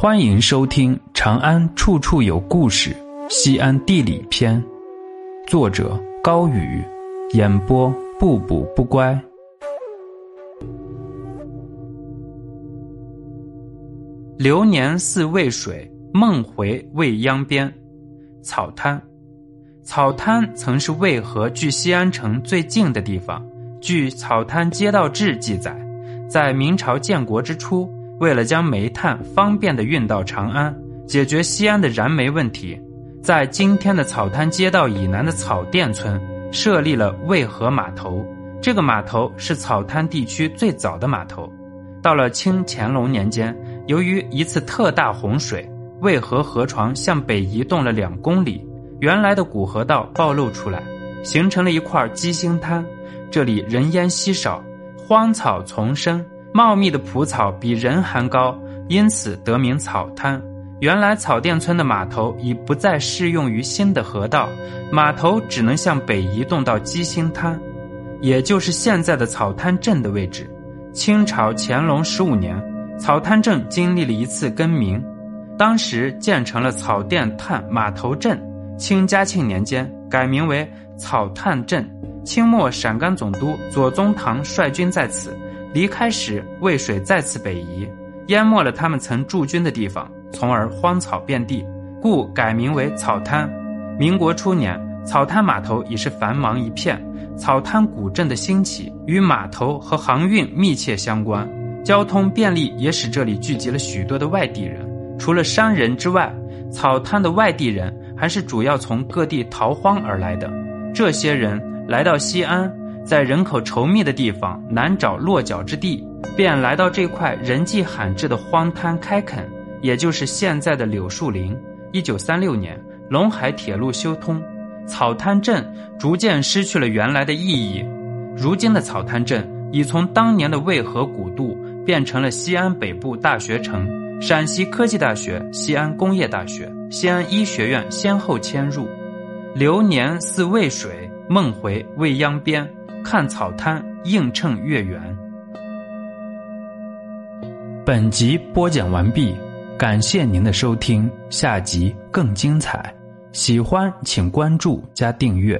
欢迎收听《长安处处有故事·西安地理篇》，作者高宇，演播不补不乖。流年似渭水，梦回未央边。草滩，草滩曾是渭河距西安城最近的地方。据《草滩街道志》记载，在明朝建国之初。为了将煤炭方便地运到长安，解决西安的燃煤问题，在今天的草滩街道以南的草甸村设立了渭河码头。这个码头是草滩地区最早的码头。到了清乾隆年间，由于一次特大洪水，渭河河床向北移动了两公里，原来的古河道暴露出来，形成了一块鸡星滩。这里人烟稀少，荒草丛生。茂密的蒲草比人还高，因此得名草滩。原来草甸村的码头已不再适用于新的河道，码头只能向北移动到鸡心滩，也就是现在的草滩镇的位置。清朝乾隆十五年，草滩镇经历了一次更名，当时建成了草甸滩码头镇。清嘉庆年间改名为草滩镇。清末陕甘总督左宗棠率军在此。离开时，渭水再次北移，淹没了他们曾驻军的地方，从而荒草遍地，故改名为草滩。民国初年，草滩码头已是繁忙一片。草滩古镇的兴起与码头和航运密切相关，交通便利也使这里聚集了许多的外地人。除了商人之外，草滩的外地人还是主要从各地逃荒而来的。这些人来到西安。在人口稠密的地方难找落脚之地，便来到这块人迹罕至的荒滩开垦，也就是现在的柳树林。一九三六年，陇海铁路修通，草滩镇逐渐失去了原来的意义。如今的草滩镇已从当年的渭河古渡变成了西安北部大学城，陕西科技大学、西安工业大学、西安医学院先后迁入。流年似渭水，梦回未央边。看草滩映衬月圆。本集播讲完毕，感谢您的收听，下集更精彩。喜欢请关注加订阅。